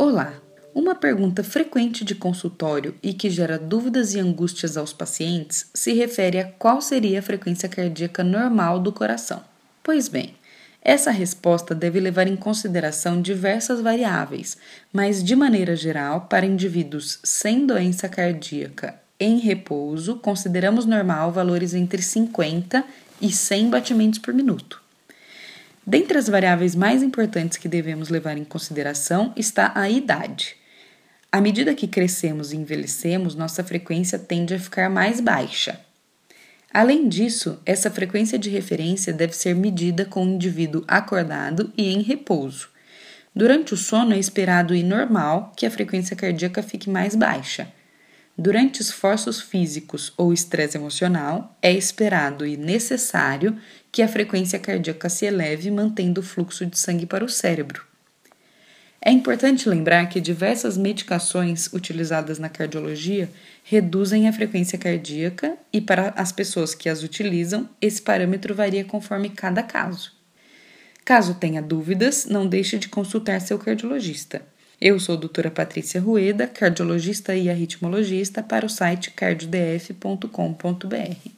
Olá! Uma pergunta frequente de consultório e que gera dúvidas e angústias aos pacientes se refere a qual seria a frequência cardíaca normal do coração. Pois bem, essa resposta deve levar em consideração diversas variáveis, mas de maneira geral, para indivíduos sem doença cardíaca em repouso, consideramos normal valores entre 50 e 100 batimentos por minuto. Dentre as variáveis mais importantes que devemos levar em consideração está a idade. À medida que crescemos e envelhecemos, nossa frequência tende a ficar mais baixa. Além disso, essa frequência de referência deve ser medida com o indivíduo acordado e em repouso. Durante o sono é esperado e normal que a frequência cardíaca fique mais baixa. Durante esforços físicos ou estresse emocional, é esperado e necessário que a frequência cardíaca se eleve, mantendo o fluxo de sangue para o cérebro. É importante lembrar que diversas medicações utilizadas na cardiologia reduzem a frequência cardíaca e, para as pessoas que as utilizam, esse parâmetro varia conforme cada caso. Caso tenha dúvidas, não deixe de consultar seu cardiologista. Eu sou a doutora Patrícia Rueda, cardiologista e arritmologista para o site cardiodf.com.br.